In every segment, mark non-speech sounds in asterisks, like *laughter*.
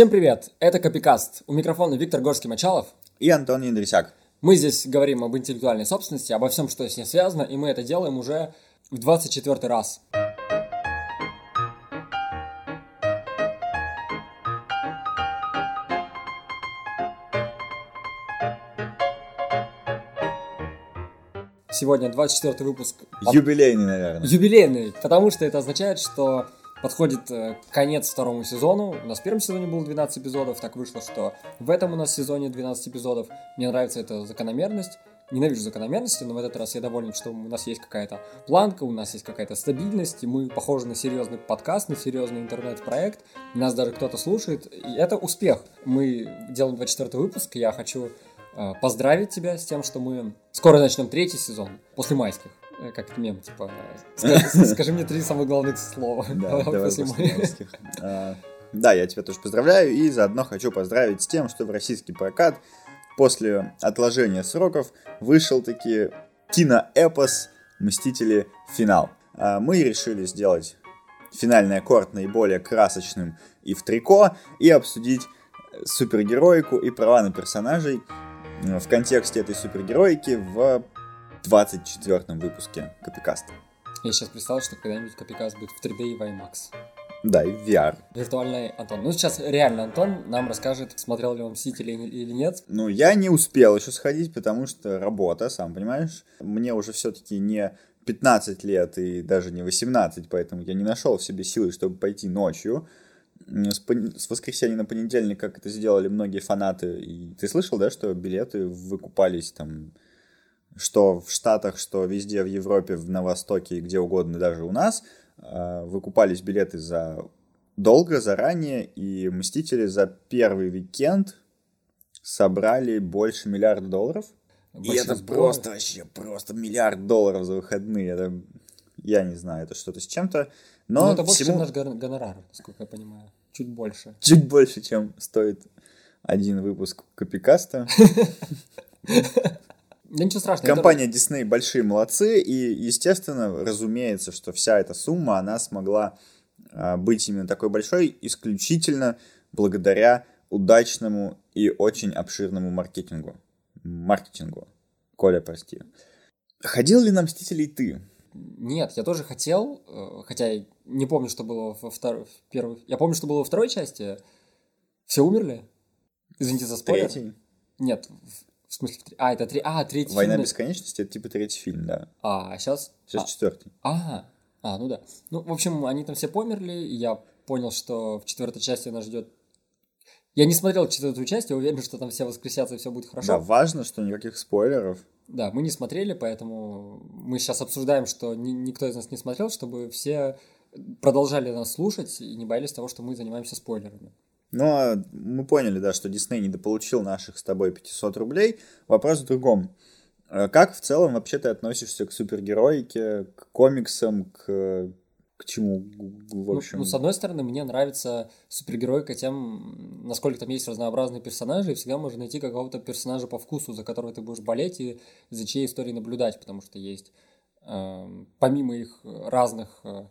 Всем привет! Это Копикаст. У микрофона Виктор Горский-Мачалов. И Антон Индрисяк. Мы здесь говорим об интеллектуальной собственности, обо всем, что с ней связано, и мы это делаем уже в 24 раз. Сегодня 24 выпуск. Юбилейный, наверное. Юбилейный, потому что это означает, что подходит э, конец второму сезону. У нас в первом сезоне было 12 эпизодов, так вышло, что в этом у нас сезоне 12 эпизодов. Мне нравится эта закономерность. Ненавижу закономерности, но в этот раз я доволен, что у нас есть какая-то планка, у нас есть какая-то стабильность, и мы похожи на серьезный подкаст, на серьезный интернет-проект. Нас даже кто-то слушает, и это успех. Мы делаем 24 выпуск, я хочу э, поздравить тебя с тем, что мы скоро начнем третий сезон, после майских. Э, как мем, типа, *laughs* скажи, скажи мне три самых главных слова. Да, *laughs* давай после майских. А, да, я тебя тоже поздравляю, и заодно хочу поздравить с тем, что в российский прокат после отложения сроков вышел таки киноэпос «Мстители. Финал». А, мы решили сделать финальный аккорд наиболее красочным и в трико, и обсудить супергероику и права на персонажей в контексте этой супергероики в 24 выпуске Копикаста. Я сейчас представил, что когда-нибудь Копикаст будет в 3D и в IMAX. Да, и в VR. Виртуальный Антон. Ну, сейчас реально Антон нам расскажет, смотрел ли он Мстители или нет. Ну, я не успел еще сходить, потому что работа, сам понимаешь. Мне уже все-таки не 15 лет и даже не 18, поэтому я не нашел в себе силы, чтобы пойти ночью. С, пон... с воскресенья на понедельник, как это сделали многие фанаты. И ты слышал, да, что билеты выкупались там что в Штатах, что везде в Европе, на Востоке и где угодно, даже у нас, а, выкупались билеты за долго, заранее, и «Мстители» за первый уикенд собрали больше миллиарда долларов. и это сборы. просто вообще, просто миллиард долларов за выходные. Это, я не знаю, это что-то с чем-то. Но, Но это больше, всему... чем наш гонорар, насколько я понимаю. Чуть больше. Чуть больше, чем стоит один выпуск Копикаста. *laughs* Да ничего страшного. Компания это... Disney большие молодцы, и, естественно, разумеется, что вся эта сумма, она смогла а, быть именно такой большой исключительно благодаря удачному и очень обширному маркетингу. Маркетингу. Коля, прости. Ходил ли на Мстителей ты? Нет, я тоже хотел, э, хотя я не помню, что было во второй, в первой... Я помню, что было во второй части. Все умерли? Извините за спойлер. Третий? Нет, в смысле, а, это три... а, третий Война фильм. бесконечности это типа третий фильм, да. А, сейчас. Сейчас а... четвертый. Ага. А, ну да. Ну, в общем, они там все померли, и я понял, что в четвертой части нас ждет. Я не смотрел четвертую часть, я уверен, что там все воскресятся и все будет хорошо. Да, важно, что никаких спойлеров. Да, мы не смотрели, поэтому мы сейчас обсуждаем, что ни, никто из нас не смотрел, чтобы все продолжали нас слушать и не боялись того, что мы занимаемся спойлерами. Но ну, а мы поняли, да, что Дисней недополучил наших с тобой 500 рублей. Вопрос в другом. Э, как в целом вообще ты относишься к супергероике, к комиксам, к к чему, в ну, общем? Ну, ну, с одной стороны, мне нравится супергеройка тем, насколько там есть разнообразные персонажи, и всегда можно найти какого-то персонажа по вкусу, за которого ты будешь болеть и за чьей историей наблюдать, потому что есть, э, помимо их разных э,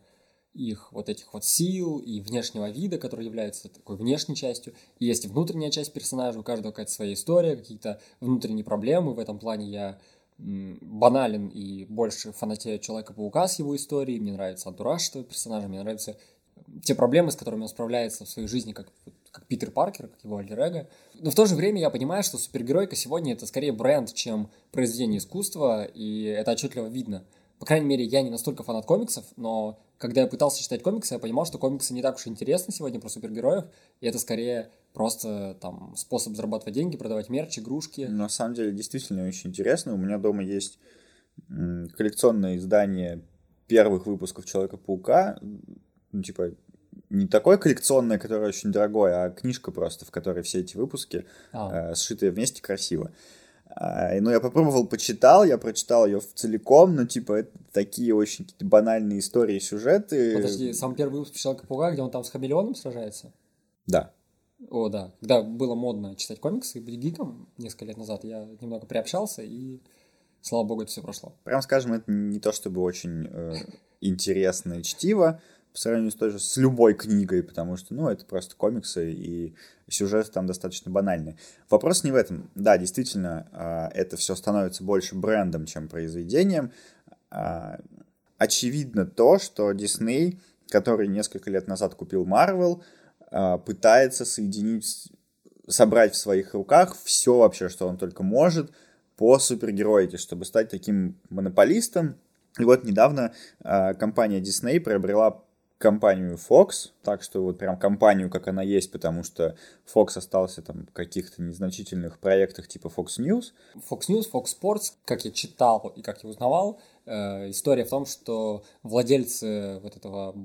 их вот этих вот сил и внешнего вида, который является такой внешней частью. И есть внутренняя часть персонажа, у каждого какая-то своя история, какие-то внутренние проблемы. В этом плане я банален и больше фанатею Человека-паука с его историей. Мне нравится антураж этого персонажа, мне нравятся те проблемы, с которыми он справляется в своей жизни, как, как Питер Паркер, как его альтер Но в то же время я понимаю, что супергеройка сегодня это скорее бренд, чем произведение искусства, и это отчетливо видно. По крайней мере, я не настолько фанат комиксов, но когда я пытался читать комиксы, я понимал, что комиксы не так уж интересны сегодня про супергероев, и это скорее просто там способ зарабатывать деньги, продавать мерч, игрушки. На самом деле, действительно очень интересно. У меня дома есть коллекционное издание первых выпусков Человека-паука, ну, типа, не такое коллекционное, которое очень дорогое, а книжка просто, в которой все эти выпуски а. э, сшитые вместе красиво. А, ну, я попробовал, почитал, я прочитал ее целиком, но, типа, это такие очень какие-то банальные истории, сюжеты. Подожди, сам первый выпуск Человека-паука, где он там с хамелеоном сражается? Да. О, да. Когда было модно читать комиксы и быть гиком несколько лет назад, я немного приобщался, и, слава богу, это все прошло. Прям скажем, это не то чтобы очень э, интересное чтиво, по сравнению с той же, с любой книгой, потому что, ну, это просто комиксы, и сюжет там достаточно банальный. Вопрос не в этом. Да, действительно, а, это все становится больше брендом, чем произведением. А, очевидно то, что Дисней, который несколько лет назад купил Marvel, а, пытается соединить, собрать в своих руках все вообще, что он только может по супергероике, чтобы стать таким монополистом. И вот недавно компания Disney приобрела компанию Fox, так что вот прям компанию, как она есть, потому что Fox остался там в каких-то незначительных проектах типа Fox News. Fox News, Fox Sports, как я читал и как я узнавал, э, история в том, что владельцы вот этого,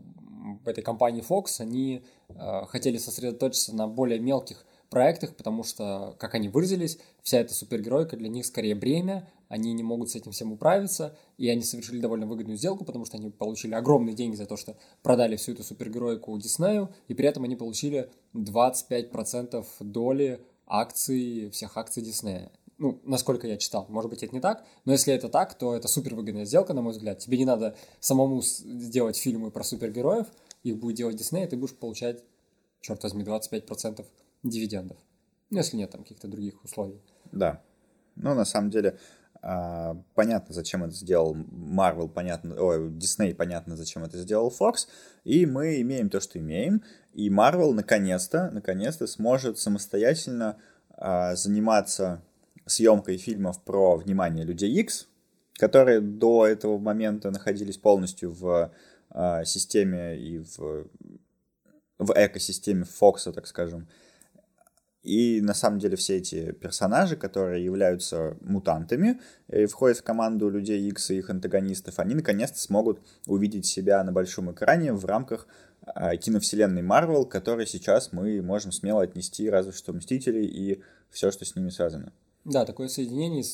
этой компании Fox, они э, хотели сосредоточиться на более мелких проектах, потому что, как они выразились, вся эта супергеройка для них скорее бремя, они не могут с этим всем управиться, и они совершили довольно выгодную сделку, потому что они получили огромные деньги за то, что продали всю эту супергеройку Диснею, и при этом они получили 25% доли акций, всех акций Диснея. Ну, насколько я читал, может быть, это не так, но если это так, то это супер выгодная сделка, на мой взгляд. Тебе не надо самому сделать фильмы про супергероев, их будет делать Дисней, и ты будешь получать, черт возьми, 25% дивидендов. Ну, если нет там каких-то других условий. Да. Ну, на самом деле, а, понятно, зачем это сделал Marvel, понятно, ой, Disney, понятно, зачем это сделал Fox, и мы имеем то, что имеем, и Marvel наконец-то, наконец-то сможет самостоятельно а, заниматься съемкой фильмов про внимание людей X, которые до этого момента находились полностью в а, системе и в, в экосистеме Фокса, так скажем. И на самом деле все эти персонажи, которые являются мутантами и входят в команду людей X и их антагонистов, они наконец-то смогут увидеть себя на большом экране в рамках э, киновселенной Марвел, которой сейчас мы можем смело отнести разве что Мстителей и все, что с ними связано. Да, такое соединение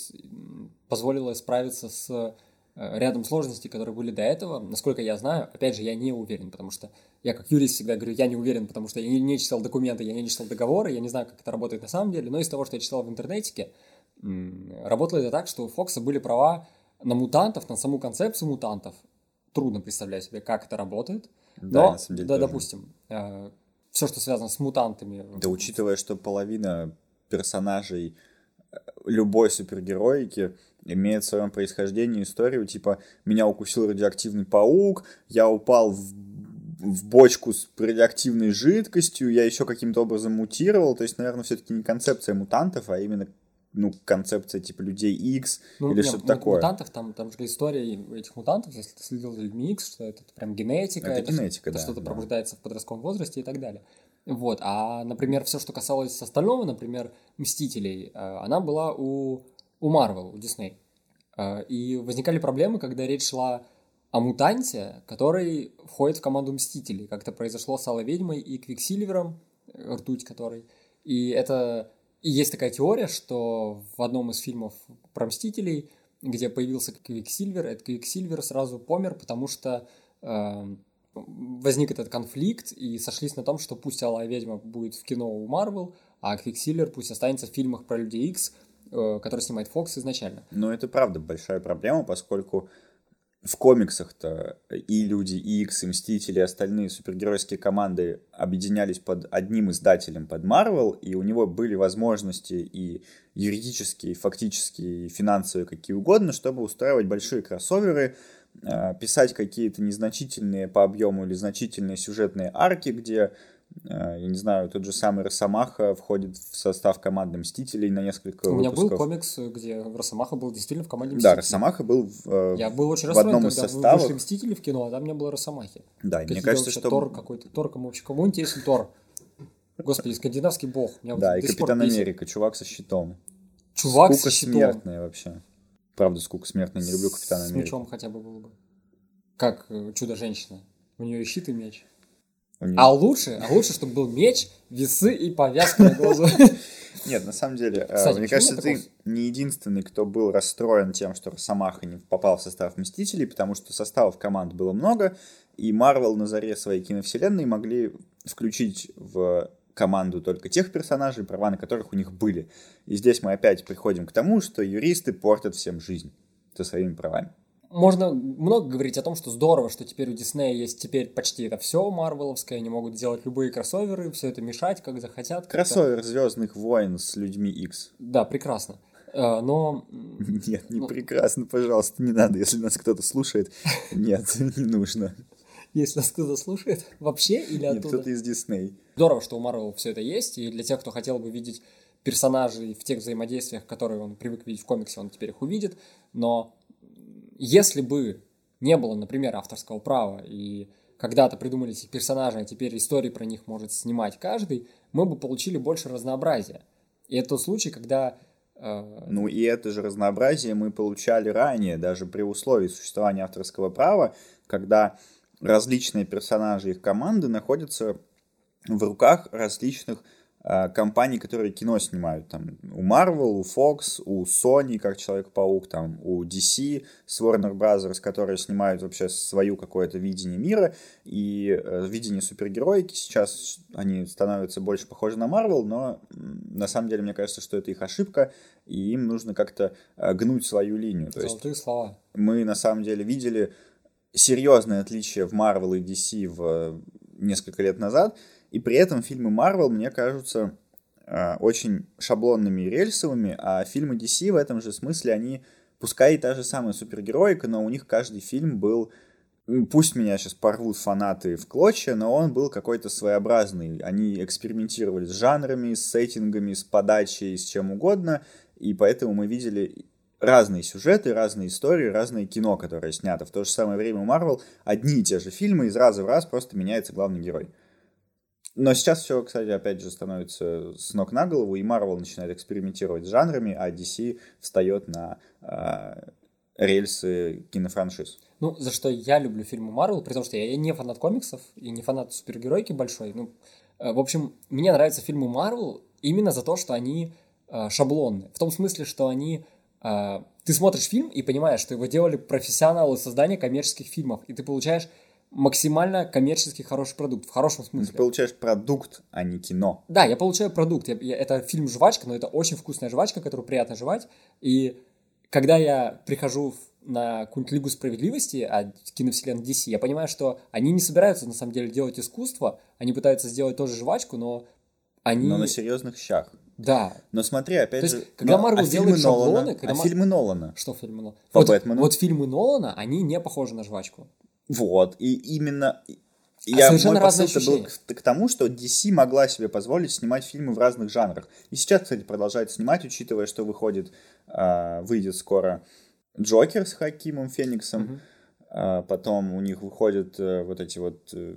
позволило справиться с Э, рядом сложностей, которые были до этого. Насколько я знаю, опять же, я не уверен, потому что я как юрист всегда говорю, я не уверен, потому что я не, читал документы, я не читал договоры, я не знаю, как это работает на самом деле, но из того, что я читал в интернете, работало это так, что у Фокса были права на мутантов, на саму концепцию мутантов. Трудно представлять себе, как это работает. Да, но, на самом деле, да, тоже. допустим, э, все, что связано с мутантами. Да, учитывая, что половина персонажей э, любой супергероики имеет в своем происхождении историю, типа, меня укусил радиоактивный паук, я упал в, в бочку с радиоактивной жидкостью, я еще каким-то образом мутировал, то есть, наверное, все-таки не концепция мутантов, а именно ну, концепция типа людей X ну, или что-то такое. Мутантов, там, там же история этих мутантов, если ты следил за людьми X, что это прям генетика, это, это генетика, это да, что-то да. пробуждается в подростковом возрасте и так далее. Вот, а, например, все, что касалось остального, например, Мстителей, э, она была у у Marvel, у Disney. А, и возникали проблемы, когда речь шла о мутанте, который входит в команду Мстителей. Как это произошло с Алой Ведьмой и Квиксильвером, э, ртуть которой. И это... И есть такая теория, что в одном из фильмов про Мстителей, где появился Квиксильвер, этот Квиксильвер сразу помер, потому что э, возник этот конфликт, и сошлись на том, что пусть Алая Ведьма будет в кино у Марвел, а Квиксильвер пусть останется в фильмах про Людей Икс, Э, который снимает Фокс изначально. Но это правда большая проблема, поскольку в комиксах-то и Люди Икс, и Мстители, и остальные супергеройские команды объединялись под одним издателем, под Марвел, и у него были возможности и юридические, и фактические, и финансовые, какие угодно, чтобы устраивать большие кроссоверы, э, писать какие-то незначительные по объему или значительные сюжетные арки, где я не знаю, тот же самый Росомаха входит в состав команды Мстителей на несколько У меня выпусков. был комикс, где Росомаха был действительно в команде Мстителей. Да, Росомаха был в, э, Я был очень в одном из составов. вышли Мстители в кино, а там не было Росомахи. Да, мне кажется, что... Тор какой-то, Тор, кому вообще, кому интересен Тор? Господи, скандинавский бог. Меня да, и Капитан Америка, чувак со щитом. Чувак скука со щитом. смертная вообще. Правда, скука смертная, не люблю Капитана Америка. С мечом хотя бы было бы. Как э, Чудо-женщина. У нее и щит, и меч. Нее... А лучше, а лучше, чтобы был меч, весы и повязка на глазу. *laughs* Нет, на самом деле, э, Кстати, мне кажется, ты не единственный, кто был расстроен тем, что Росомаха не попал в состав Мстителей, потому что составов команд было много, и Марвел на заре своей киновселенной могли включить в команду только тех персонажей, права на которых у них были. И здесь мы опять приходим к тому, что юристы портят всем жизнь со своими правами. Можно много говорить о том, что здорово, что теперь у Диснея есть теперь почти это все марвеловское, они могут делать любые кроссоверы, все это мешать, как захотят. Кроссовер Звездных войн с людьми X. Да, прекрасно. Э, но... *laughs* Нет, не ну... прекрасно, пожалуйста, не надо, если нас кто-то слушает. *laughs* Нет, не нужно. Если нас кто-то слушает, вообще или оттуда? Нет, кто-то из Дисней. Здорово, что у Марвел все это есть, и для тех, кто хотел бы видеть персонажей в тех взаимодействиях, которые он привык видеть в комиксе, он теперь их увидит, но если бы не было, например, авторского права, и когда-то придумали этих персонажей, а теперь истории про них может снимать каждый, мы бы получили больше разнообразия. И это тот случай, когда... Э... Ну и это же разнообразие мы получали ранее, даже при условии существования авторского права, когда различные персонажи их команды находятся в руках различных компаний, которые кино снимают. Там, у Marvel, у Fox, у Sony, как Человек-паук, там, у DC, с Warner Bros., которые снимают вообще свою какое-то видение мира. И э, видение супергероики сейчас, они становятся больше похожи на Marvel, но на самом деле мне кажется, что это их ошибка, и им нужно как-то э, гнуть свою линию. То Золотые есть слова. Мы на самом деле видели серьезное отличие в Marvel и DC в э, несколько лет назад, и при этом фильмы Marvel мне кажутся э, очень шаблонными и рельсовыми, а фильмы DC в этом же смысле, они, пускай и та же самая супергероика, но у них каждый фильм был пусть меня сейчас порвут фанаты в клочья, но он был какой-то своеобразный. Они экспериментировали с жанрами, с сеттингами, с подачей, с чем угодно, и поэтому мы видели разные сюжеты, разные истории, разное кино, которое снято. В то же самое время у Марвел одни и те же фильмы, из раза в раз просто меняется главный герой. Но сейчас все, кстати, опять же становится с ног на голову, и Marvel начинает экспериментировать с жанрами, а DC встает на э, рельсы кинофраншиз. Ну, за что я люблю фильмы Marvel, при том, что я не фанат комиксов и не фанат супергеройки большой. Ну, э, в общем, мне нравятся фильмы Marvel именно за то, что они э, шаблонные. В том смысле, что они... Э, ты смотришь фильм и понимаешь, что его делали профессионалы создания коммерческих фильмов, и ты получаешь максимально коммерчески хороший продукт, в хорошем смысле. Ты получаешь продукт, а не кино. Да, я получаю продукт. Я, я, это фильм «Жвачка», но это очень вкусная жвачка, которую приятно жевать. И когда я прихожу на какую-нибудь Лигу Справедливости от киновселенной DC, я понимаю, что они не собираются на самом деле делать искусство, они пытаются сделать тоже жвачку, но они... Но на серьезных щах. Да. Но смотри, опять То же... есть, когда Марвел а делает шаблоны... Нолана, когда а Мар... фильмы Нолана? Что фильмы Нолана? По вот, Бэтмену? Вот фильмы Нолана, они не похожи на жвачку. Вот, и именно... А я, совершенно мой разные был к, к тому, что DC могла себе позволить снимать фильмы в разных жанрах. И сейчас, кстати, продолжает снимать, учитывая, что выходит, э, выйдет скоро Джокер с Хакимом Фениксом. А потом у них выходят э, вот эти вот э,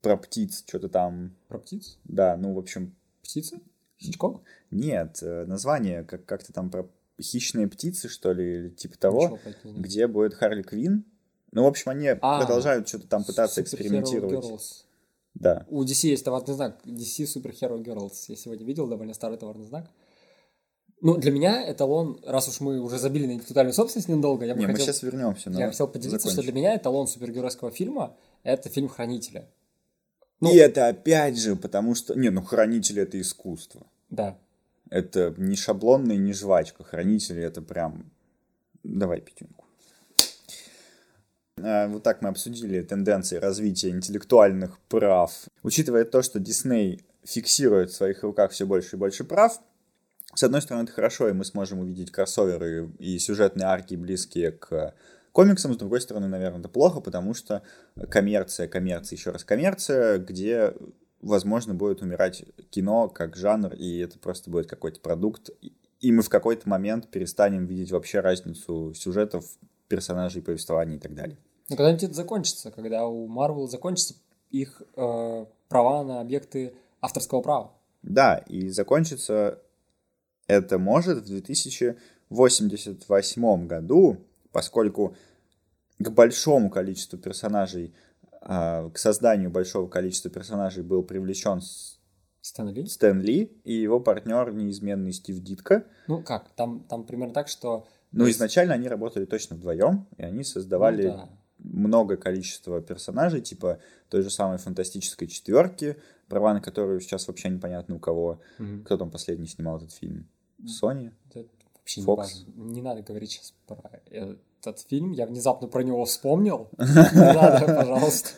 про птиц, что-то там. Про птиц? Да, ну, в общем, Птицы? Хичкок? нет, э, название как- как-то там про хищные птицы, что ли, или типа того, Ничего это где будет Харли Квин. Ну, в общем, они А, продолжают что-то там пытаться экспериментировать. Girls. Да. У DC есть товарный знак. DC Superhero Girls. Я сегодня видел довольно старый товарный знак. Ну, для меня эталон, раз уж мы уже забили на интеллектуальную собственность недолго, я бы Не, мы хотел, сейчас вернемся. но я хотел поделиться, что закончим. для меня эталон супергеройского фильма — это фильм «Хранители». Ну- И это опять же, потому что... Не, ну хранители это искусство. Да. Это не шаблонный, не жвачка. Хранители это прям... Давай пятюньку. А, Вот так мы обсудили тенденции развития интеллектуальных прав. Учитывая то, что Дисней фиксирует в своих руках все больше и больше прав, с одной стороны, это хорошо, и мы сможем увидеть кроссоверы и сюжетные арки, близкие к комиксам, с другой стороны, наверное, это плохо, потому что коммерция, коммерция, еще раз коммерция, где, возможно, будет умирать кино как жанр, и это просто будет какой-то продукт, и мы в какой-то момент перестанем видеть вообще разницу сюжетов, персонажей, повествований и так далее. Но когда-нибудь это закончится, когда у Marvel закончатся их э, права на объекты авторского права. Да, и закончится это может в 2088 году, поскольку к большому количеству персонажей, а, к созданию большого количества персонажей был привлечен Стэн Ли? Стэн Ли и его партнер неизменный Стив Дитко. Ну как, там, там примерно так, что... Ну, есть- изначально они работали точно вдвоем, и они создавали Ну да. Много количества персонажей, типа той же самой фантастической четверки, права на которую сейчас вообще непонятно у кого. Мгм. Кто там последний снимал этот фильм? Sony? Это вообще не Fox. важно. Не надо говорить сейчас про... этот фильм, я внезапно про него вспомнил. *laughs* Не надо, пожалуйста.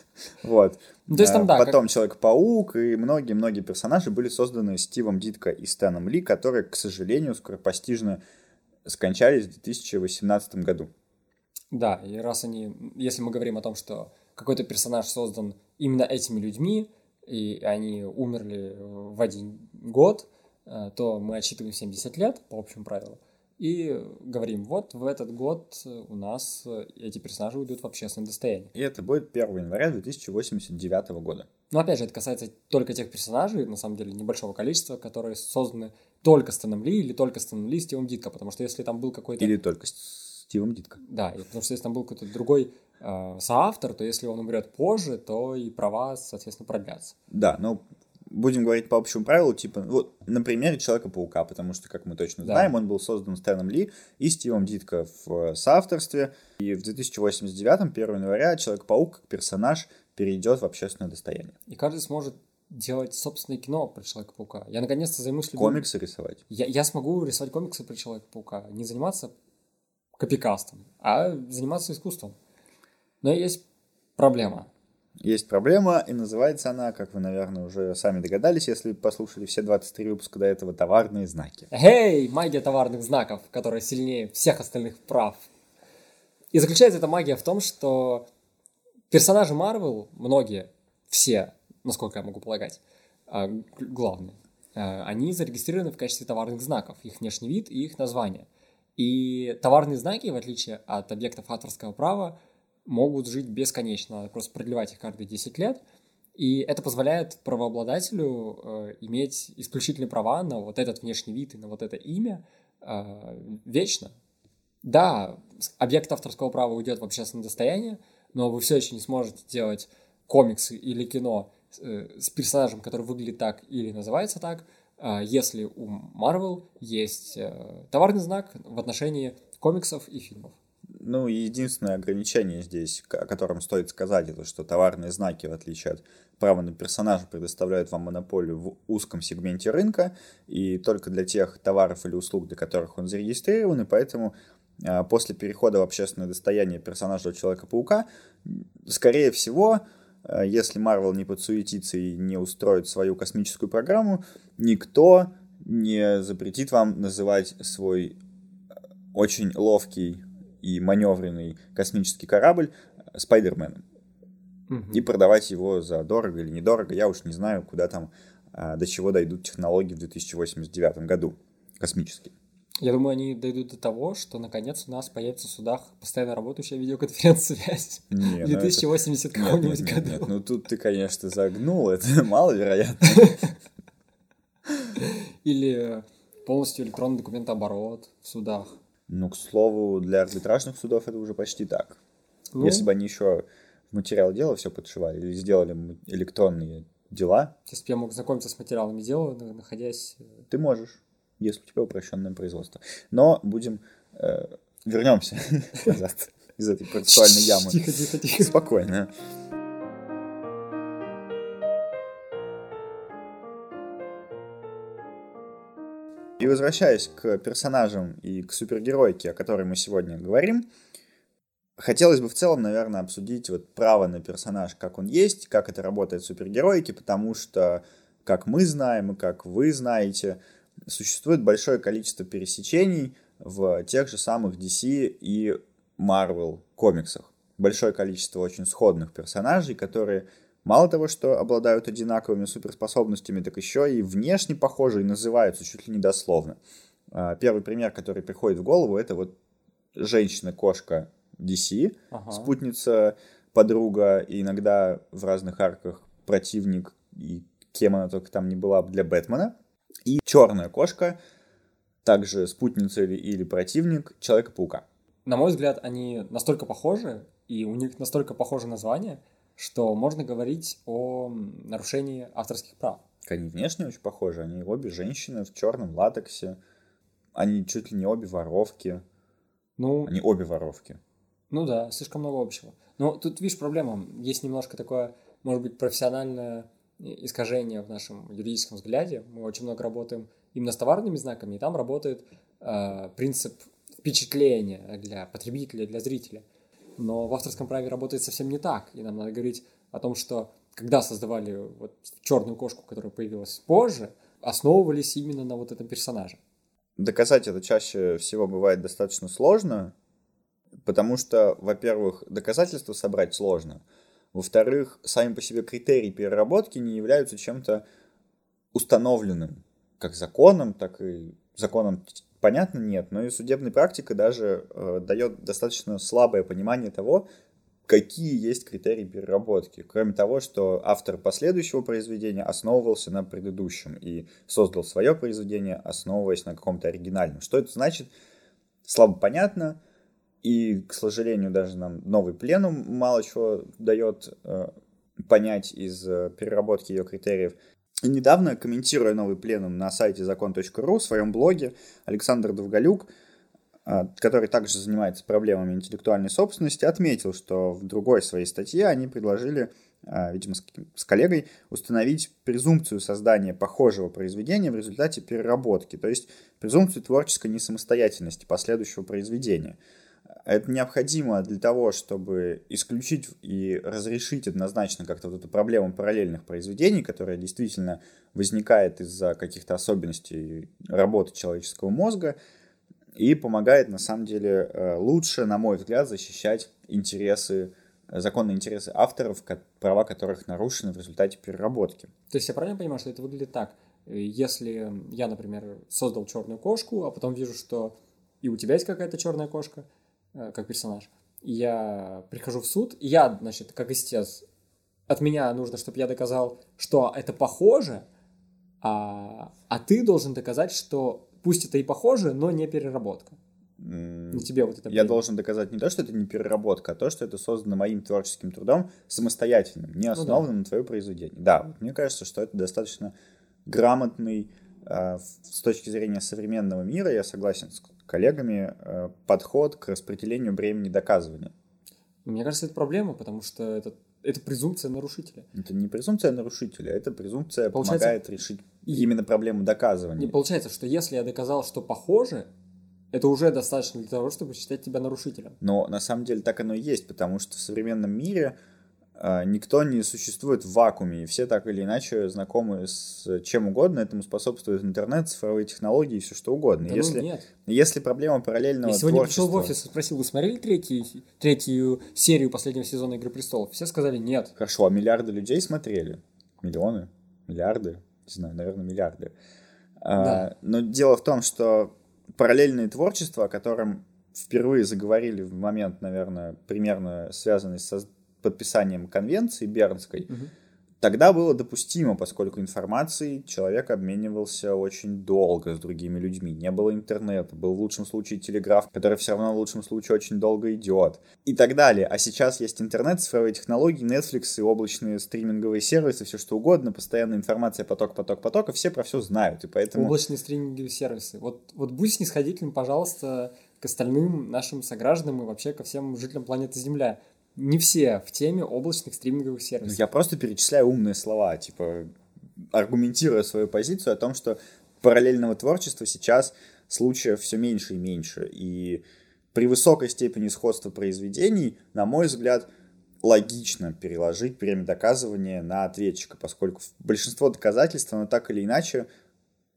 Вот. Ну, то есть там, Э, да, как- Потом Человек-паук и многие-многие персонажи были созданы Стивом Дитко и Стэном Ли, которые, к сожалению, скоропостижно скончались в 2018 году. Да, и раз они, если мы говорим о том, что какой-то персонаж создан именно этими людьми, и они умерли в один год, э, то мы отсчитываем 70 лет по общему правилу, и говорим, вот в этот год у нас эти персонажи уйдут в общественное достояние. И это будет 1 января 2089 года. Но опять же, это касается только тех персонажей, на самом деле, небольшого количества, которые созданы только Стэном Ли или только Стэном Ли и Стивом Дитко, потому что если там был какой-то... Или только с Стивом Дитко. Да, и потому что если там был какой-то другой э, соавтор, то если он умрет позже, то и права, соответственно, продлятся. Да, но будем говорить по общему правилу, типа, вот на примере Человека-паука, потому что, как мы точно Да. знаем, он был создан Стэном Ли и Стивом Дитко в э, соавторстве, и в 2089, 1 января, Человек-паук как персонаж перейдет в общественное достояние. И каждый сможет делать собственное кино про Человека-паука. Я наконец-то займусь любым... Комиксы рисовать. Я, я смогу рисовать комиксы про Человека-паука, не заниматься копикастом, а заниматься искусством. Но есть проблема. Есть проблема, и называется она, как вы, наверное, уже сами догадались, если послушали все 23 выпуска до этого, «Товарные знаки». Эй, магия товарных знаков, которая сильнее всех остальных прав. И заключается эта магия в том, что персонажи Марвел, многие, все, насколько я могу полагать, а, главные, а, они зарегистрированы в качестве товарных знаков, их внешний вид и их название. И товарные знаки, в отличие от объектов авторского права, могут жить бесконечно, просто продлевать их каждые 10 лет. И это позволяет правообладателю э, иметь исключительные права на вот этот внешний вид и на вот это имя э, вечно. Да, объект авторского права уйдет в общественное достояние, но вы все еще не сможете делать комиксы или кино э, с персонажем, который выглядит так или называется так, если у Marvel есть э, товарный знак в отношении комиксов и фильмов. Ну, единственное ограничение здесь, о котором стоит сказать, это что товарные знаки, в отличие от права на персонажа, предоставляют вам монополию в узком сегменте рынка, и только для тех товаров или услуг, для которых он зарегистрирован, и поэтому а, после перехода в общественное достояние персонажа Человека-паука, скорее всего, а, если Марвел не подсуетится и не устроит свою космическую программу, никто не запретит вам называть свой очень ловкий и маневренный космический корабль э, Спайдерменом. Мгм. И продавать его за дорого или недорого. Я уж не знаю, куда там, до чего дойдут технологии в 2089 году. Космические. Я думаю, они дойдут до того, что наконец у нас появится в судах постоянно работающая видеоконференц-связь *laughs* в ну это- 2080 Нет, нет, каком-нибудь году. нет, ну тут ты, конечно, загнул, это *laughs* маловероятно. *laughs* Или полностью электронный документооборот в судах. Ну, к слову, для арбитражных судов это уже почти так. Ну, Если бы они еще в материал дела все подшивали или сделали электронные дела, Если бы я мог знакомиться с материалами дела, на- находясь... э, ты можешь, если у тебя упрощенное производство. Но будем э, вернемся *laughs* назад из этой процессуальной ямы. Тихо, тихо, тихо. Спокойно. И возвращаясь к персонажам и к супергеройке, о которой мы сегодня говорим, хотелось бы в целом, наверное, обсудить вот право на персонаж, как он есть, как это работает в супергеройке, потому что, как мы знаем и как вы знаете, существует большое количество пересечений в тех же самых DC и Marvel комиксах. Большое количество очень сходных персонажей, которые мало того, что обладают одинаковыми суперспособностями, так еще и внешне похожи и называются чуть ли не дословно. А, Первый пример, который приходит в голову, это вот женщина-кошка DC, Ага. спутница, подруга, и иногда в разных арках противник, и кем она только там не была для Бэтмена. И черная кошка, также спутница или, или противник Человека-паука. На мой взгляд, они настолько похожи, и у них настолько похоже название, что можно говорить о нарушении авторских прав. Они внешне очень похожи, они обе женщины в черном латексе, они чуть ли не обе воровки, Ну, они обе воровки. Ну да, слишком много общего. Но тут, видишь, проблема. Есть немножко такое, может быть, профессиональное искажение в нашем юридическом взгляде. Мы очень много работаем именно с товарными знаками, и там работает э, принцип впечатление для потребителя, для зрителя. Но в авторском праве работает совсем не так. И нам надо говорить о том, что когда создавали вот черную кошку, которая появилась позже, основывались именно на вот этом персонаже. Доказать это чаще всего бывает достаточно сложно, потому что, во-первых, доказательства собрать сложно, во-вторых, сами по себе критерии переработки не являются чем-то установленным, как законом, так и законом понятно нет, но и судебная практика даже э, дает достаточно слабое понимание того, какие есть критерии переработки. Кроме того, что автор последующего произведения основывался на предыдущем и создал свое произведение, основываясь на каком-то оригинальном. Что это значит? Слабо понятно. И, к сожалению, даже нам новый пленум мало чего дает э, понять из э, переработки ее критериев. И недавно, комментируя новый пленум на сайте закон.ру в своем блоге, Александр Довголюк, э, который также занимается проблемами интеллектуальной собственности, отметил, что в другой своей статье они предложили, видимо, с коллегой, установить презумпцию создания похожего произведения в результате переработки, то есть презумпцию творческой несамостоятельности последующего произведения – это необходимо для того, чтобы исключить и разрешить однозначно как-то вот эту проблему параллельных произведений, которая действительно возникает из-за каких-то особенностей работы человеческого мозга и помогает на самом деле э, лучше, на мой взгляд, защищать интересы законные интересы авторов, права которых нарушены в результате переработки. То есть я правильно понимаю, что это выглядит так? Если я, например, создал черную кошку, а потом вижу, что и у тебя есть какая-то черная кошка, как персонаж. Я прихожу в суд, и я, значит, как истец, от меня нужно, чтобы я доказал, что это похоже, а, а ты должен доказать, что пусть это и похоже, но не переработка. На тебе вот это. Я должен доказать не то, что это не переработка, а то, что это создано моим творческим трудом самостоятельным, не основанным ну, да. на твое произведение. Да, вот мне кажется, что это достаточно грамотный э, с точки зрения современного мира, я согласен с коллегами э, подход к распределению бремени доказывания. Мне кажется, это проблема, потому что это, это презумпция нарушителя. Это не презумпция нарушителя, это презумпция получается, помогает решить именно проблему доказывания. Не получается, что если я доказал, что похоже, это уже достаточно для того, чтобы считать тебя нарушителем. Но на самом деле так оно и есть, потому что в современном мире никто не существует в вакууме, и все так или иначе знакомы с чем угодно, этому способствует интернет, цифровые технологии и все что угодно. Да если, ну нет. если проблема параллельного Я сегодня творчества... пришел в офис и спросил, вы смотрели третью, третью серию последнего сезона «Игры престолов»? Все сказали нет. Хорошо, а миллиарды людей смотрели? Миллионы? Миллиарды? Не знаю, наверное, миллиарды. А, да. А, но дело в том, что параллельное творчество, о котором впервые заговорили в момент, наверное, примерно связанный с подписанием конвенции Бернской, угу. тогда было допустимо, поскольку информацией человек обменивался очень долго с другими людьми. Не было интернета, был в лучшем случае телеграф, который все равно в лучшем случае очень долго идет и так далее. А сейчас есть интернет, цифровые технологии, Netflix и облачные стриминговые сервисы, все что угодно, постоянная информация, поток, поток, поток, и все про все знают. И поэтому... Облачные стриминговые сервисы. Вот, вот будь снисходительным, пожалуйста, к остальным нашим согражданам и вообще ко всем жителям планеты Земля не все в теме облачных стриминговых сервисов. Я просто перечисляю умные слова, типа аргументируя свою позицию о том, что параллельного творчества сейчас случаев все меньше и меньше. И при высокой степени сходства произведений, на мой взгляд, логично переложить время доказывания на ответчика, поскольку большинство доказательств, оно так или иначе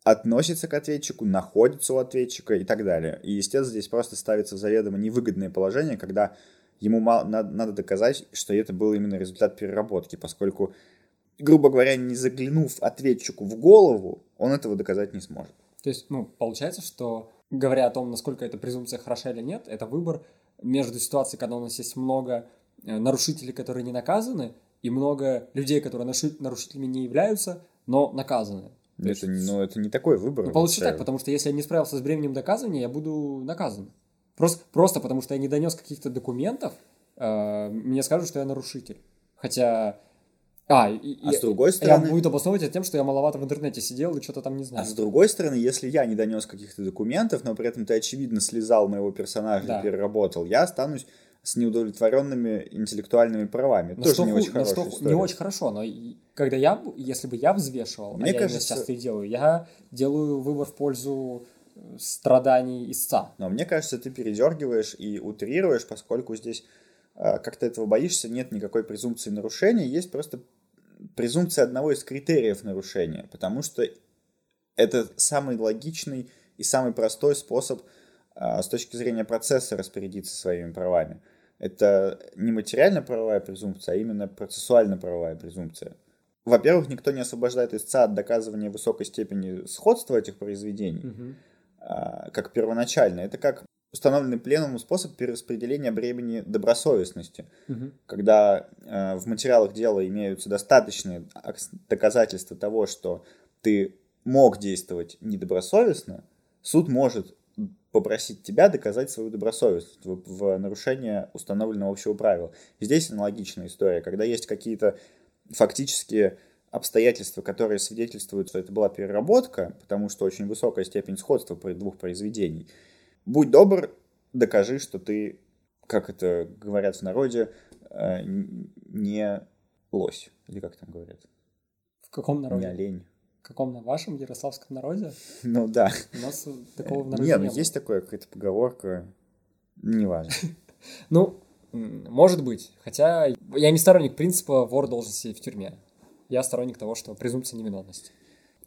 относится к ответчику, находится у ответчика и так далее. И, естественно, здесь просто ставится заведомо невыгодное положение, когда ему мало, надо, надо доказать, что это был именно результат переработки, поскольку, грубо говоря, не заглянув ответчику в голову, он этого доказать не сможет. То есть, ну, получается, что говоря о том, насколько эта презумпция хороша или нет, это выбор между ситуацией, когда у нас есть много э, нарушителей, которые не наказаны, и много людей, которые нарушителями не являются, но наказаны. Это, есть... ну, это не такой выбор. Ну, получится так, потому что если я не справился с бременем доказывания, я буду наказан. Просто, просто потому что я не донес каких-то документов, э, мне скажут, что я нарушитель. Хотя... А, и, а с другой стороны... Я буду обосновывать это тем, что я маловато в интернете сидел и что-то там не знаю. А с другой стороны, если я не донес каких-то документов, но при этом ты, очевидно, слезал моего персонажа да. и переработал, я останусь с неудовлетворенными интеллектуальными правами. Но Тоже что, не очень но что, Не очень хорошо, но когда я, если бы я взвешивал, Мне а кажется... я сейчас и делаю, я делаю выбор в пользу страданий истца. Но мне кажется, ты передергиваешь и утрируешь, поскольку здесь э, как ты этого боишься, нет никакой презумпции нарушения, есть просто презумпция одного из критериев нарушения, потому что это самый логичный и самый простой способ э, с точки зрения процесса распорядиться своими правами. Это не материально-правовая презумпция, а именно процессуально-правовая презумпция. Во-первых, никто не освобождает истца от доказывания высокой степени сходства этих произведений, угу. А, как первоначально. Это как установленный пленумом способ перераспределения бремени добросовестности, угу. когда э, в материалах дела имеются достаточные доказательства того, что ты мог действовать недобросовестно, суд может попросить тебя доказать свою добросовестность в, в нарушение установленного общего правила. Здесь аналогичная история, когда есть какие-то фактические обстоятельства, которые свидетельствуют, что это была переработка, потому что очень высокая степень сходства двух произведений. Будь добр, докажи, что ты, как это говорят в народе, э, не лось. Или как там говорят? В каком народе? Не олень. В каком на вашем ярославском народе? Ну да. У нас такого в народе Нет, ну есть такое, какая-то поговорка, неважно. *laughs* Ну, может быть. Хотя я не сторонник принципа вор должен сидеть в тюрьме. Я сторонник того, что презумпция невиновности.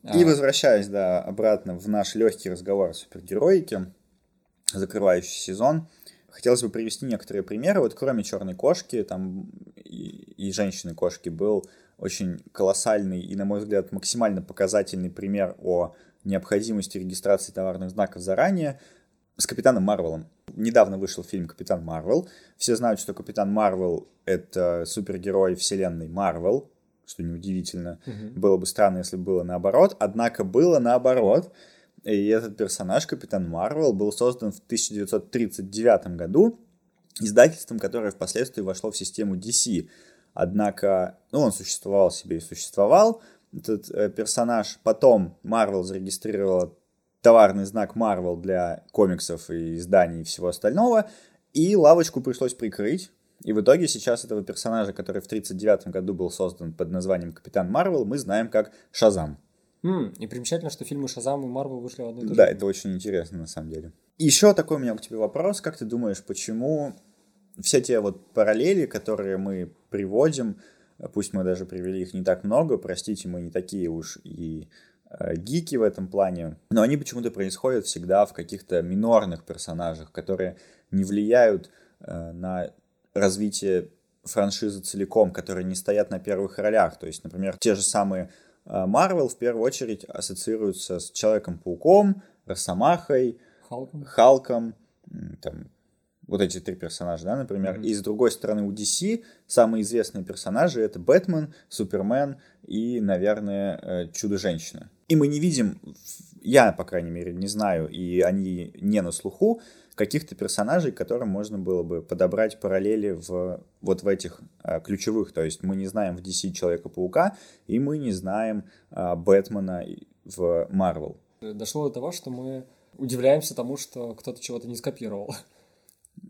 И а... возвращаясь, да, обратно в наш легкий разговор о супергероике, закрывающий сезон, хотелось бы привести некоторые примеры. Вот кроме черной кошки, там и, и женщины-кошки был очень колоссальный и, на мой взгляд, максимально показательный пример о необходимости регистрации товарных знаков заранее с Капитаном Марвелом недавно вышел фильм «Капитан Марвел». Все знают, что Капитан Марвел — это супергерой вселенной Марвел, что неудивительно. Угу. Было бы странно, если было наоборот. Однако было наоборот. И этот персонаж, Капитан Марвел, был создан в 1939 году издательством, которое впоследствии вошло в систему DC. Однако, ну, он существовал себе и существовал. Этот э, персонаж потом Марвел зарегистрировала товарный знак Marvel для комиксов и изданий и всего остального, и лавочку пришлось прикрыть. И в итоге сейчас этого персонажа, который в 1939 году был создан под названием Капитан Марвел, мы знаем как Шазам. Mm, и примечательно, что фильмы Шазам и Марвел вышли в одной и Да, это очень интересно на самом деле. Еще такой у меня к тебе вопрос. Как ты думаешь, почему все те вот параллели, которые мы приводим, пусть мы даже привели их не так много, простите, мы не такие уж и Э, гики в этом плане, но они почему-то происходят всегда в каких-то минорных персонажах, которые не влияют э, на развитие франшизы целиком, которые не стоят на первых ролях. То есть, например, те же самые Марвел в первую очередь ассоциируются с Человеком-пауком, Росомахой, Халком, Халком там, вот эти три персонажа, да, например. Mm-hmm. И с другой стороны у DC самые известные персонажи это Бэтмен, Супермен и, наверное, э, Чудо-женщина. И мы не видим, я, по крайней мере, не знаю, и они не на слуху, каких-то персонажей, которым можно было бы подобрать параллели в вот в этих а, ключевых. То есть мы не знаем в DC Человека-паука, и мы не знаем а, Бэтмена в Марвел. Дошло до того, что мы удивляемся тому, что кто-то чего-то не скопировал.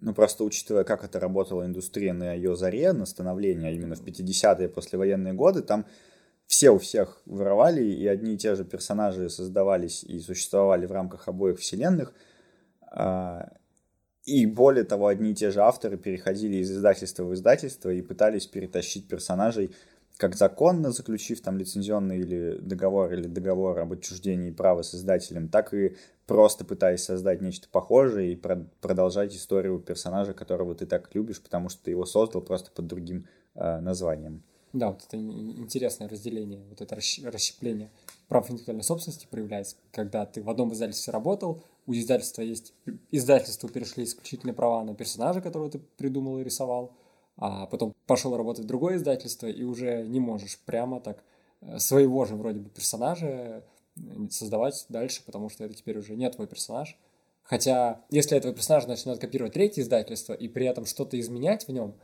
Ну, просто учитывая, как это работала индустрия на ее заре, на становление, а именно в 50-е послевоенные годы, там все у всех воровали, и одни и те же персонажи создавались и существовали в рамках обоих вселенных. А, и более того, одни и те же авторы переходили из издательства в издательство и пытались перетащить персонажей как законно заключив там лицензионный или договор, или договор об отчуждении права с издателем, так и просто пытаясь создать нечто похожее и про- продолжать историю персонажа, которого ты так любишь, потому что ты его создал просто под другим э, названием. Да, вот это интересное разделение, вот это расщепление прав интеллектуальной собственности проявляется, когда ты в одном издательстве работал, у издательства есть, издательству перешли исключительные права на персонажа, которого ты придумал и рисовал, а потом пошел работать в другое издательство и уже не можешь прямо так э, своего же вроде бы персонажа э, создавать дальше, потому что это теперь уже не твой персонаж. Хотя, если этого персонажа начнет копировать третье издательство и при этом что-то изменять в нем,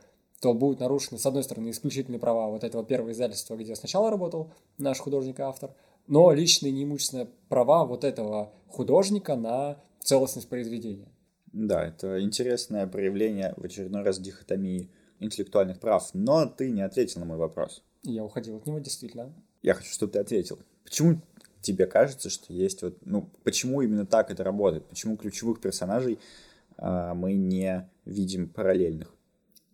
то будут нарушены, с одной стороны, исключительные права вот этого первого издательства, где сначала работал наш художник и автор, но личные неимущественные права вот этого художника на целостность произведения. Да, это интересное проявление в очередной раз дихотомии интеллектуальных прав, но ты не ответил на мой вопрос. Я уходил от него, действительно. Я хочу, чтобы ты ответил. Почему тебе кажется, что есть вот, ну, почему именно так это работает? Почему ключевых персонажей а, мы не видим параллельных?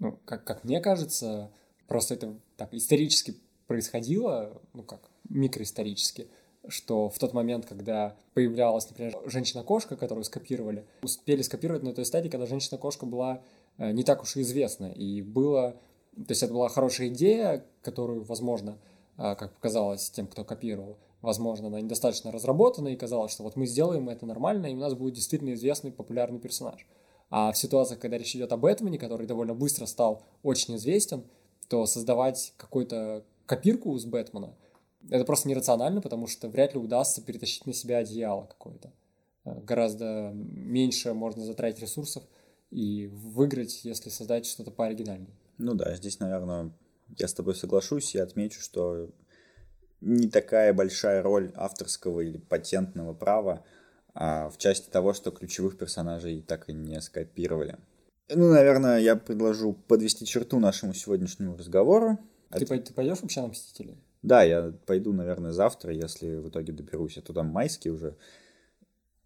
Ну, как, как мне кажется, просто это так исторически происходило, ну как, микроисторически, что в тот момент, когда появлялась, например, женщина-кошка, которую скопировали, успели скопировать на той стадии, когда женщина-кошка была э, не так уж и известна. И было... То есть это была хорошая идея, которую, возможно, э, как показалось тем, кто копировал, возможно, она недостаточно разработана, и казалось, что вот мы сделаем это нормально, и у нас будет действительно известный популярный персонаж. А в ситуациях, когда речь идет об Бэтмене, который довольно быстро стал очень известен, то создавать какую-то копирку с Бэтмена – это просто нерационально, потому что вряд ли удастся перетащить на себя одеяло какое-то. Э, гораздо меньше можно затратить ресурсов и выиграть, если создать что-то пооригинальнее. Ну да, здесь, наверное, я с тобой соглашусь и отмечу, что не такая большая роль авторского или патентного права в части того, что ключевых персонажей так и не скопировали. Ну, наверное, я предложу подвести черту нашему сегодняшнему разговору. Ты, От... ты пойдешь вообще на Мстителей? Да, я пойду, наверное, завтра, если в итоге доберусь. А то там майский уже.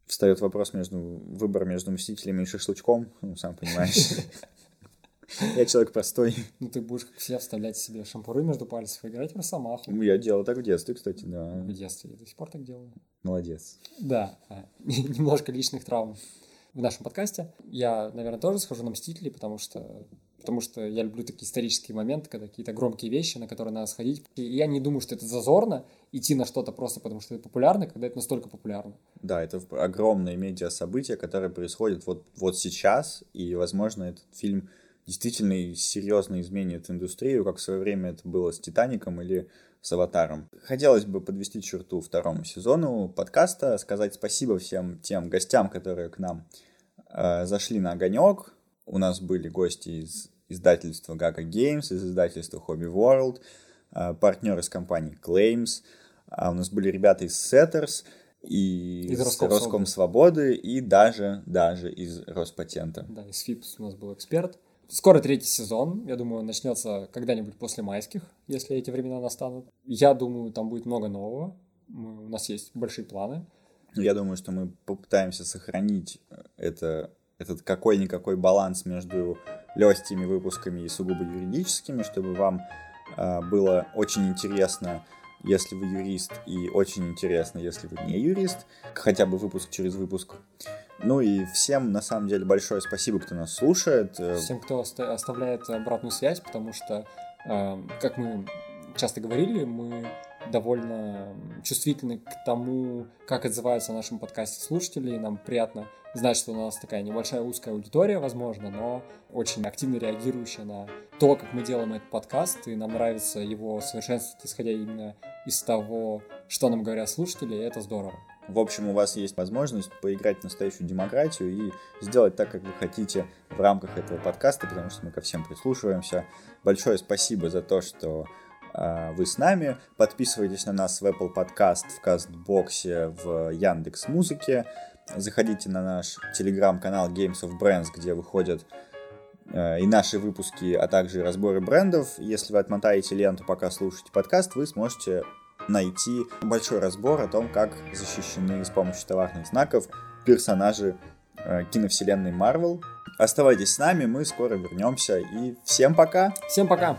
Встает вопрос между выбор между мстителями и шашлычком, ну, сам понимаешь. *laughs* Я человек простой. Ну, ты будешь, как все, вставлять себе шампуры между пальцев и играть в Росомаху. Ну, я делал так в детстве, кстати, да. В детстве я до сих пор так делаю. Молодец. Да, а, *laughs* немножко личных травм в нашем подкасте. Я, наверное, тоже схожу на Мстителей, потому что потому что я люблю такие исторические моменты, когда какие-то громкие вещи, на которые надо сходить. И я не думаю, что это зазорно идти на что-то просто потому, что это популярно, когда это настолько популярно. Да, это огромное медиа-событие, которое происходит вот, вот сейчас, и, возможно, этот фильм действительно серьезно изменит индустрию, как в свое время это было с «Титаником» или с «Аватаром». Хотелось бы подвести черту второму сезону подкаста, сказать спасибо всем тем гостям, которые к нам э, зашли на огонек. У нас были гости из издательства Gaga Games, из издательства Hobby World, а, партнер из компании Claims. А у нас были ребята из Setters и из Роском, Роском Свободы и даже, даже из Роспатента. Да, из ФИПС у нас был эксперт. Скоро третий сезон, я думаю, начнется когда-нибудь после майских, если эти времена настанут. Я думаю, там будет много нового. Мы, у нас есть большие планы. Я думаю, что мы попытаемся сохранить это, этот какой-никакой баланс между легкими выпусками и сугубо юридическими, чтобы вам э, было очень интересно, если вы юрист, и очень интересно, если вы не юрист, хотя бы выпуск через выпуск. Ну и всем, на самом деле, большое спасибо, кто нас слушает. Всем, кто оставляет обратную связь, потому что, э, как мы часто говорили, мы довольно чувствительны к тому, как отзываются о нашем подкасте слушатели, и нам приятно знать, что у нас такая небольшая узкая аудитория, возможно, но очень активно реагирующая на то, как мы делаем этот подкаст, и нам нравится его совершенствовать, исходя именно из того, что нам говорят слушатели, и это здорово. В общем, у вас есть возможность поиграть в настоящую демократию и сделать так, как вы хотите в рамках этого подкаста, потому что мы ко всем прислушиваемся. Большое спасибо за то, что э, вы с нами. Подписывайтесь на нас в Apple Podcast, в Кастбоксе, в Яндекс Музыке. Заходите на наш телеграм-канал Games of Brands, где выходят и наши выпуски, а также разборы брендов. Если вы отмотаете ленту, пока слушаете подкаст, вы сможете найти большой разбор о том, как защищены с помощью товарных знаков персонажи э, киновселенной Marvel. Оставайтесь с нами, мы скоро вернемся и всем пока! Всем пока!